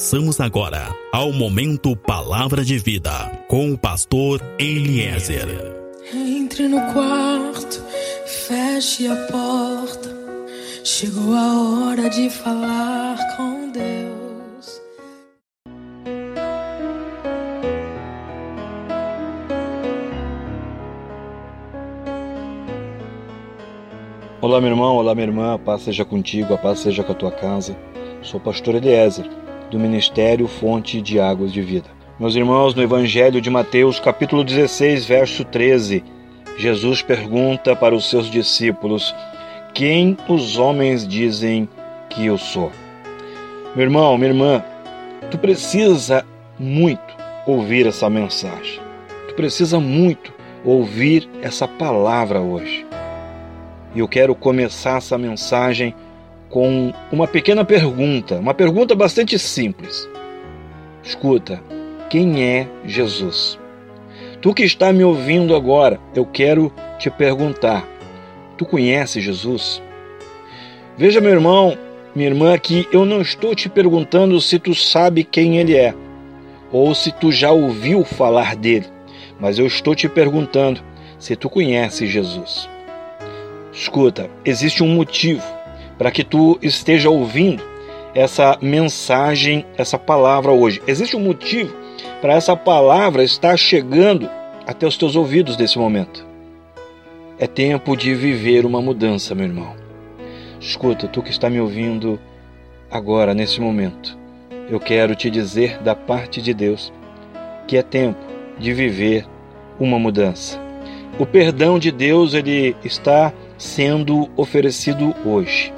Passamos agora ao momento Palavra de Vida com o pastor Eliezer. Entre no quarto, feche a porta. Chegou a hora de falar com Deus. Olá, meu irmão, olá, minha irmã, a paz seja contigo, a paz seja com a tua casa. Sou o pastor Eliezer, do Ministério Fonte de Águas de Vida. Meus irmãos, no Evangelho de Mateus, capítulo 16, verso 13, Jesus pergunta para os seus discípulos: Quem os homens dizem que eu sou? Meu irmão, minha irmã, tu precisa muito ouvir essa mensagem. Tu precisa muito ouvir essa palavra hoje. E eu quero começar essa mensagem com uma pequena pergunta, uma pergunta bastante simples. Escuta, quem é Jesus? Tu que está me ouvindo agora, eu quero te perguntar: tu conhece Jesus? Veja, meu irmão, minha irmã, que eu não estou te perguntando se tu sabe quem ele é ou se tu já ouviu falar dele, mas eu estou te perguntando se tu conhece Jesus. Escuta, existe um motivo para que tu esteja ouvindo essa mensagem, essa palavra hoje. Existe um motivo para essa palavra estar chegando até os teus ouvidos nesse momento. É tempo de viver uma mudança, meu irmão. Escuta, tu que está me ouvindo agora, nesse momento, eu quero te dizer da parte de Deus que é tempo de viver uma mudança. O perdão de Deus ele está sendo oferecido hoje.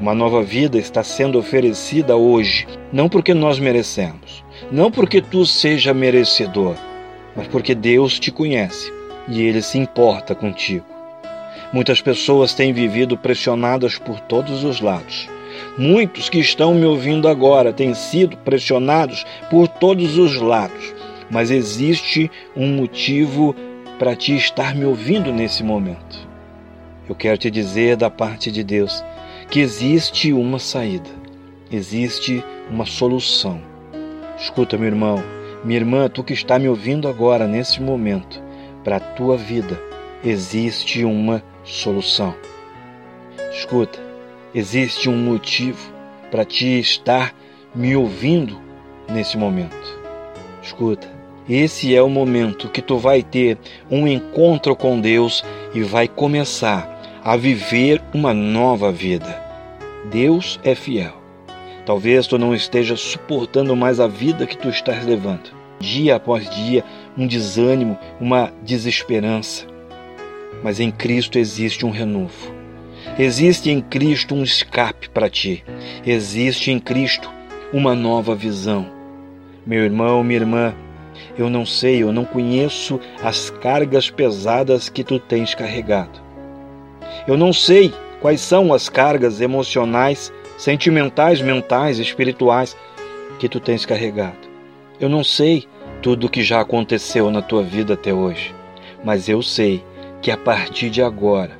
Uma nova vida está sendo oferecida hoje, não porque nós merecemos, não porque tu seja merecedor, mas porque Deus te conhece e ele se importa contigo. Muitas pessoas têm vivido pressionadas por todos os lados. Muitos que estão me ouvindo agora têm sido pressionados por todos os lados, mas existe um motivo para ti estar me ouvindo nesse momento. Eu quero te dizer da parte de Deus que existe uma saída, existe uma solução. Escuta, meu irmão, minha irmã, tu que está me ouvindo agora nesse momento, para a tua vida existe uma solução. Escuta, existe um motivo para ti estar me ouvindo nesse momento. Escuta, esse é o momento que tu vai ter um encontro com Deus e vai começar a viver uma nova vida. Deus é fiel. Talvez tu não esteja suportando mais a vida que tu estás levando. Dia após dia, um desânimo, uma desesperança. Mas em Cristo existe um renovo. Existe em Cristo um escape para ti. Existe em Cristo uma nova visão. Meu irmão, minha irmã, eu não sei, eu não conheço as cargas pesadas que tu tens carregado. Eu não sei quais são as cargas emocionais, sentimentais, mentais, espirituais que tu tens carregado. Eu não sei tudo o que já aconteceu na tua vida até hoje, mas eu sei que a partir de agora,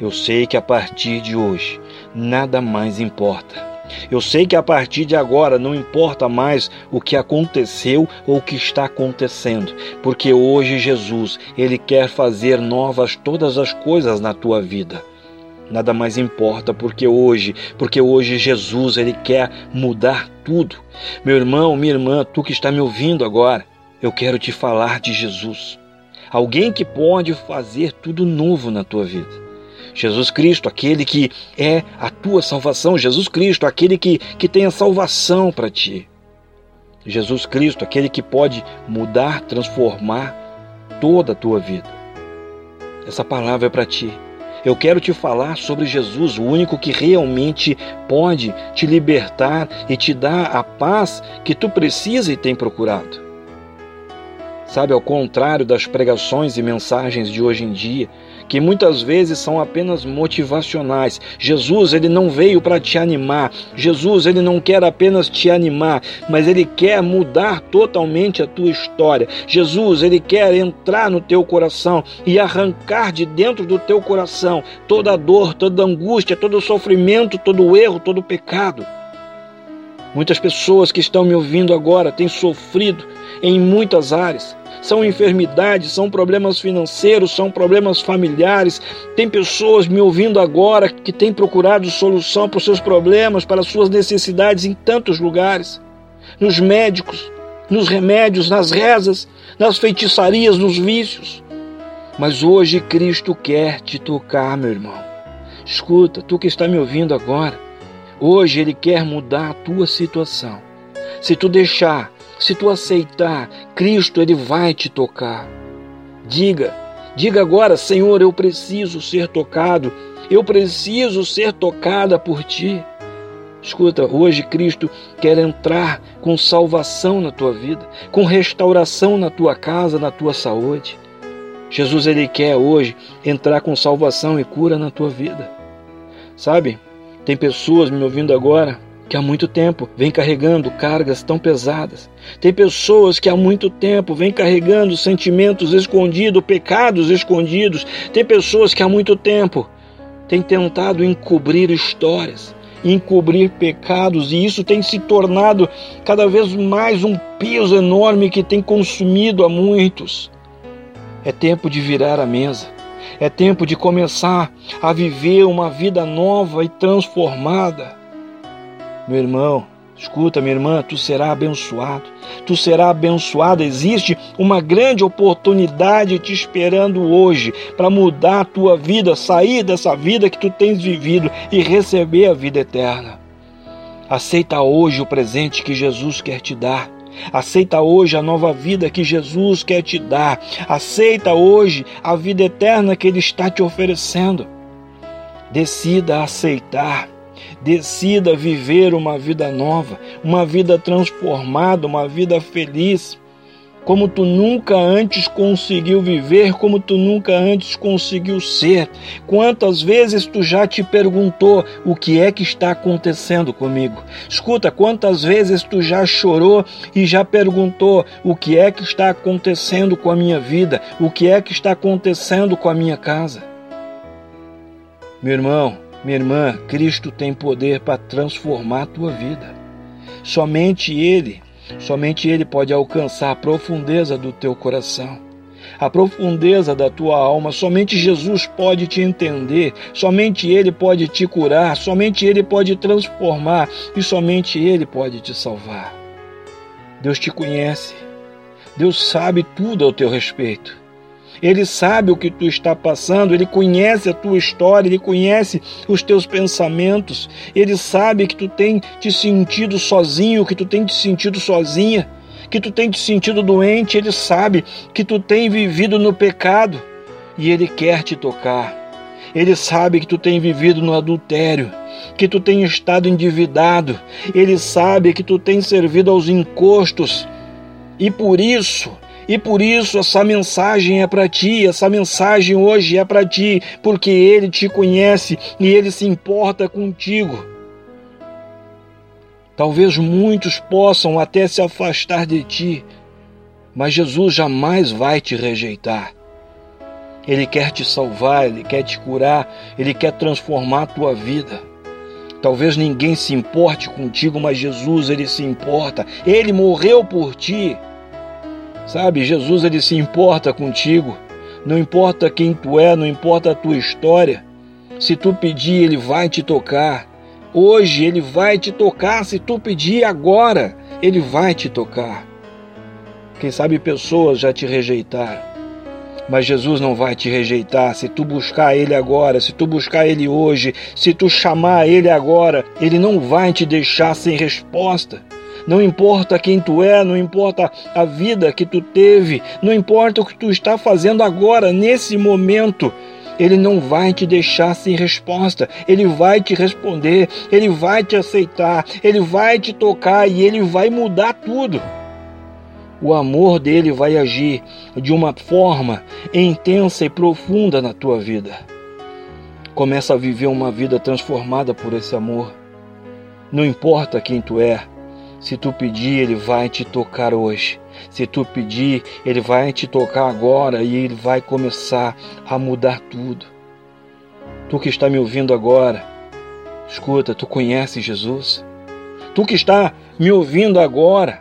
eu sei que a partir de hoje, nada mais importa. Eu sei que a partir de agora não importa mais o que aconteceu ou o que está acontecendo, porque hoje Jesus, ele quer fazer novas todas as coisas na tua vida nada mais importa, porque hoje, porque hoje Jesus ele quer mudar tudo. Meu irmão, minha irmã, tu que está me ouvindo agora, eu quero te falar de Jesus. Alguém que pode fazer tudo novo na tua vida. Jesus Cristo, aquele que é a tua salvação, Jesus Cristo, aquele que, que tem a salvação para ti. Jesus Cristo, aquele que pode mudar, transformar toda a tua vida. Essa palavra é para ti. Eu quero te falar sobre Jesus, o único que realmente pode te libertar e te dar a paz que tu precisa e tem procurado. Sabe, ao contrário das pregações e mensagens de hoje em dia, que muitas vezes são apenas motivacionais. Jesus, ele não veio para te animar. Jesus, ele não quer apenas te animar, mas ele quer mudar totalmente a tua história. Jesus, ele quer entrar no teu coração e arrancar de dentro do teu coração toda dor, toda angústia, todo sofrimento, todo erro, todo pecado. Muitas pessoas que estão me ouvindo agora têm sofrido em muitas áreas. São enfermidades, são problemas financeiros, são problemas familiares. Tem pessoas me ouvindo agora que têm procurado solução para os seus problemas, para as suas necessidades em tantos lugares. Nos médicos, nos remédios, nas rezas, nas feitiçarias, nos vícios. Mas hoje Cristo quer te tocar, meu irmão. Escuta, tu que está me ouvindo agora, hoje Ele quer mudar a tua situação. Se tu deixar, se tu aceitar, Cristo Ele vai te tocar. Diga, diga agora, Senhor, eu preciso ser tocado, eu preciso ser tocada por Ti. Escuta, hoje Cristo quer entrar com salvação na tua vida, com restauração na tua casa, na tua saúde. Jesus ele quer hoje entrar com salvação e cura na tua vida. Sabe? Tem pessoas me ouvindo agora que há muito tempo vem carregando cargas tão pesadas. Tem pessoas que há muito tempo vêm carregando sentimentos escondidos, pecados escondidos. Tem pessoas que há muito tempo têm tentado encobrir histórias encobrir pecados, e isso tem se tornado cada vez mais um peso enorme que tem consumido a muitos. É tempo de virar a mesa. É tempo de começar a viver uma vida nova e transformada. Meu irmão, Escuta, minha irmã, tu será abençoado. Tu será abençoada. Existe uma grande oportunidade te esperando hoje para mudar a tua vida, sair dessa vida que tu tens vivido e receber a vida eterna. Aceita hoje o presente que Jesus quer te dar. Aceita hoje a nova vida que Jesus quer te dar. Aceita hoje a vida eterna que Ele está te oferecendo. Decida aceitar Decida viver uma vida nova, uma vida transformada, uma vida feliz, como tu nunca antes conseguiu viver, como tu nunca antes conseguiu ser. Quantas vezes tu já te perguntou o que é que está acontecendo comigo? Escuta, quantas vezes tu já chorou e já perguntou o que é que está acontecendo com a minha vida, o que é que está acontecendo com a minha casa? Meu irmão, minha irmã, Cristo tem poder para transformar a tua vida. Somente Ele, somente Ele pode alcançar a profundeza do teu coração, a profundeza da tua alma. Somente Jesus pode te entender, somente Ele pode te curar, somente Ele pode transformar e somente Ele pode te salvar. Deus te conhece, Deus sabe tudo ao teu respeito. Ele sabe o que tu está passando, ele conhece a tua história, ele conhece os teus pensamentos, ele sabe que tu tem te sentido sozinho, que tu tem te sentido sozinha, que tu tem te sentido doente, ele sabe que tu tem vivido no pecado e ele quer te tocar. Ele sabe que tu tem vivido no adultério, que tu tem estado endividado, ele sabe que tu tem servido aos encostos. E por isso e por isso essa mensagem é para ti, essa mensagem hoje é para ti, porque ele te conhece e ele se importa contigo. Talvez muitos possam até se afastar de ti, mas Jesus jamais vai te rejeitar. Ele quer te salvar, ele quer te curar, ele quer transformar a tua vida. Talvez ninguém se importe contigo, mas Jesus ele se importa. Ele morreu por ti. Sabe, Jesus ele se importa contigo. Não importa quem tu é, não importa a tua história. Se tu pedir, ele vai te tocar. Hoje ele vai te tocar. Se tu pedir agora, ele vai te tocar. Quem sabe pessoas já te rejeitaram. Mas Jesus não vai te rejeitar se tu buscar Ele agora, se tu buscar Ele hoje, se tu chamar Ele agora, Ele não vai te deixar sem resposta. Não importa quem tu é, não importa a vida que tu teve, não importa o que tu está fazendo agora, nesse momento. Ele não vai te deixar sem resposta, ele vai te responder, ele vai te aceitar, ele vai te tocar e ele vai mudar tudo. O amor dele vai agir de uma forma intensa e profunda na tua vida. Começa a viver uma vida transformada por esse amor. Não importa quem tu é, se tu pedir, ele vai te tocar hoje. Se tu pedir, ele vai te tocar agora e ele vai começar a mudar tudo. Tu que está me ouvindo agora, escuta, tu conheces Jesus? Tu que está me ouvindo agora,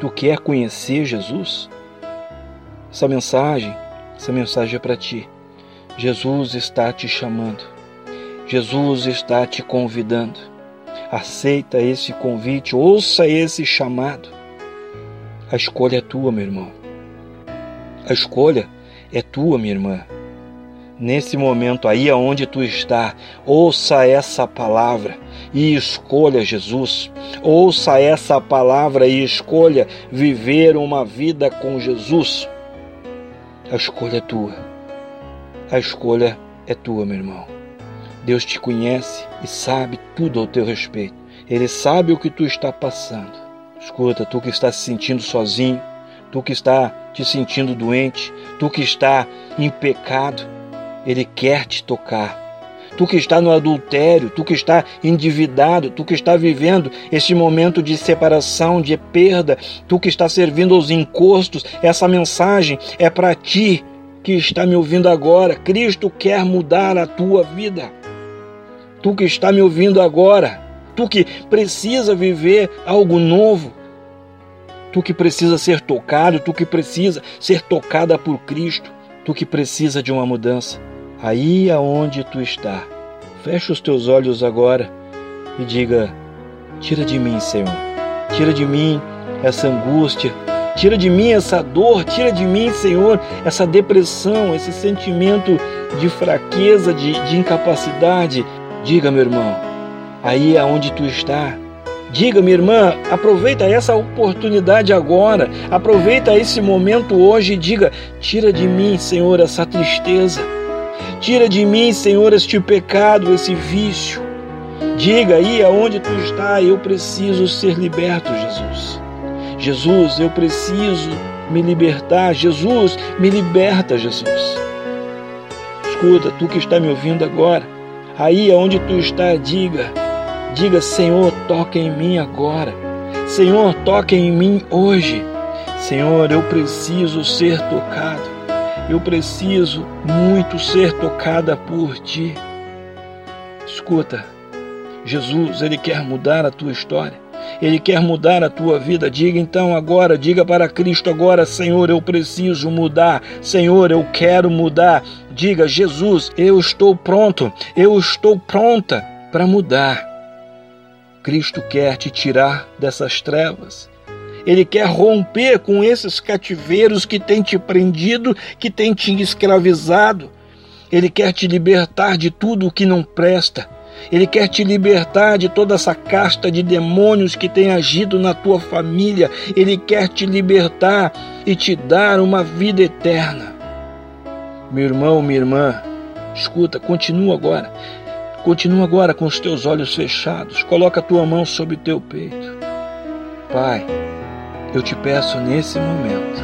tu quer conhecer Jesus? Essa mensagem, essa mensagem é para ti. Jesus está te chamando. Jesus está te convidando. Aceita esse convite, ouça esse chamado. A escolha é tua, meu irmão. A escolha é tua, minha irmã. Nesse momento aí aonde tu está, ouça essa palavra e escolha Jesus. Ouça essa palavra e escolha viver uma vida com Jesus. A escolha é tua. A escolha é tua, meu irmão. Deus te conhece e sabe tudo ao teu respeito. Ele sabe o que tu está passando. Escuta, tu que está se sentindo sozinho, tu que está te sentindo doente, tu que está em pecado, ele quer te tocar. Tu que está no adultério, tu que está endividado, tu que está vivendo esse momento de separação, de perda, tu que está servindo aos encostos, essa mensagem é para ti que está me ouvindo agora. Cristo quer mudar a tua vida. Tu que está me ouvindo agora, tu que precisa viver algo novo, tu que precisa ser tocado, tu que precisa ser tocada por Cristo, tu que precisa de uma mudança aí aonde tu está. Fecha os teus olhos agora e diga: Tira de mim, Senhor. Tira de mim essa angústia. Tira de mim essa dor. Tira de mim, Senhor, essa depressão, esse sentimento de fraqueza, de, de incapacidade. Diga, meu irmão, aí aonde tu está. Diga, minha irmã, aproveita essa oportunidade agora, aproveita esse momento hoje e diga: tira de mim, Senhor, essa tristeza, Tira de mim, Senhor, este pecado, esse vício. Diga aí aonde tu está, eu preciso ser liberto, Jesus. Jesus, eu preciso me libertar. Jesus, me liberta, Jesus. Escuta, tu que está me ouvindo agora, aí aonde tu está, diga, diga, Senhor, toca em mim agora. Senhor, toca em mim hoje. Senhor, eu preciso ser tocado. Eu preciso muito ser tocada por ti. Escuta, Jesus, ele quer mudar a tua história. Ele quer mudar a tua vida. Diga então agora, diga para Cristo agora, Senhor, eu preciso mudar. Senhor, eu quero mudar. Diga, Jesus, eu estou pronto. Eu estou pronta para mudar. Cristo quer te tirar dessas trevas. Ele quer romper com esses cativeiros que têm te prendido, que têm te escravizado. Ele quer te libertar de tudo o que não presta. Ele quer te libertar de toda essa casta de demônios que tem agido na tua família. Ele quer te libertar e te dar uma vida eterna. Meu irmão, minha irmã, escuta, continua agora. Continua agora com os teus olhos fechados. Coloca a tua mão sobre o teu peito. Pai, eu te peço nesse momento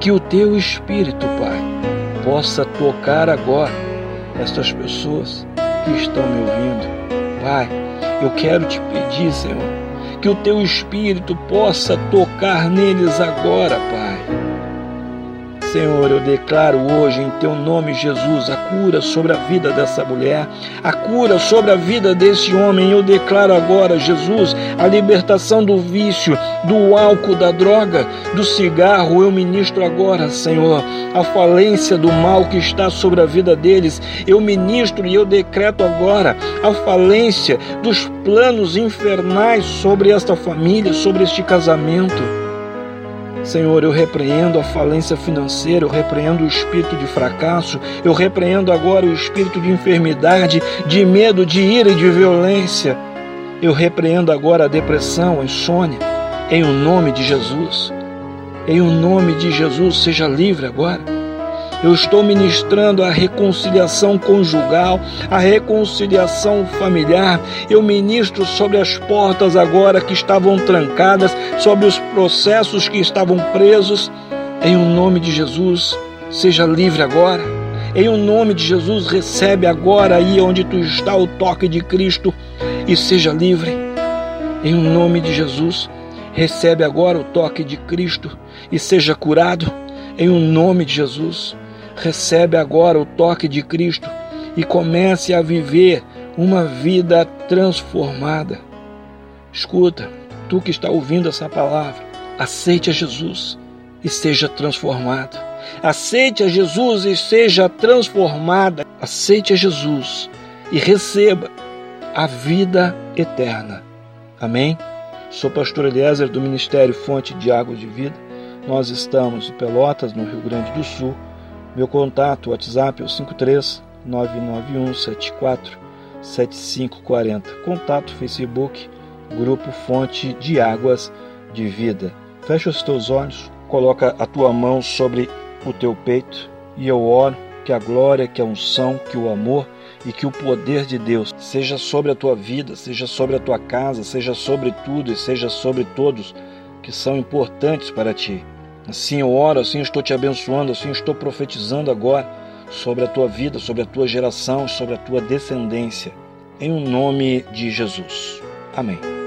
que o teu Espírito, Pai, possa tocar agora estas pessoas que estão me ouvindo. Pai, eu quero te pedir, Senhor, que o teu Espírito possa tocar neles agora, Pai Senhor, eu declaro hoje em teu nome, Jesus, a cura sobre a vida dessa mulher, a cura sobre a vida desse homem. Eu declaro agora, Jesus, a libertação do vício, do álcool, da droga, do cigarro. Eu ministro agora, Senhor, a falência do mal que está sobre a vida deles. Eu ministro e eu decreto agora a falência dos planos infernais sobre esta família, sobre este casamento. Senhor, eu repreendo a falência financeira, eu repreendo o espírito de fracasso, eu repreendo agora o espírito de enfermidade, de medo, de ira e de violência. Eu repreendo agora a depressão, a insônia, em o nome de Jesus. Em o nome de Jesus, seja livre agora. Eu estou ministrando a reconciliação conjugal, a reconciliação familiar. Eu ministro sobre as portas agora que estavam trancadas, sobre os processos que estavam presos. Em o nome de Jesus, seja livre agora. Em o nome de Jesus, recebe agora aí onde tu está o toque de Cristo e seja livre. Em o nome de Jesus, recebe agora o toque de Cristo e seja curado. Em o nome de Jesus recebe agora o toque de Cristo e comece a viver uma vida transformada. Escuta, tu que está ouvindo essa palavra, aceite a Jesus e seja transformado. Aceite a Jesus e seja transformada. Aceite a Jesus e receba a vida eterna. Amém? Sou pastor Eliezer do Ministério Fonte de Águas de Vida. Nós estamos em Pelotas, no Rio Grande do Sul. Meu contato, WhatsApp é o 53 991 74 7540. Contato Facebook, Grupo Fonte de Águas de Vida. Fecha os teus olhos, coloca a tua mão sobre o teu peito e eu oro que a glória, que a unção, que o amor e que o poder de Deus seja sobre a tua vida, seja sobre a tua casa, seja sobre tudo e seja sobre todos que são importantes para ti. Assim eu oro, assim eu estou te abençoando, assim eu estou profetizando agora sobre a tua vida, sobre a tua geração, sobre a tua descendência. Em o nome de Jesus. Amém.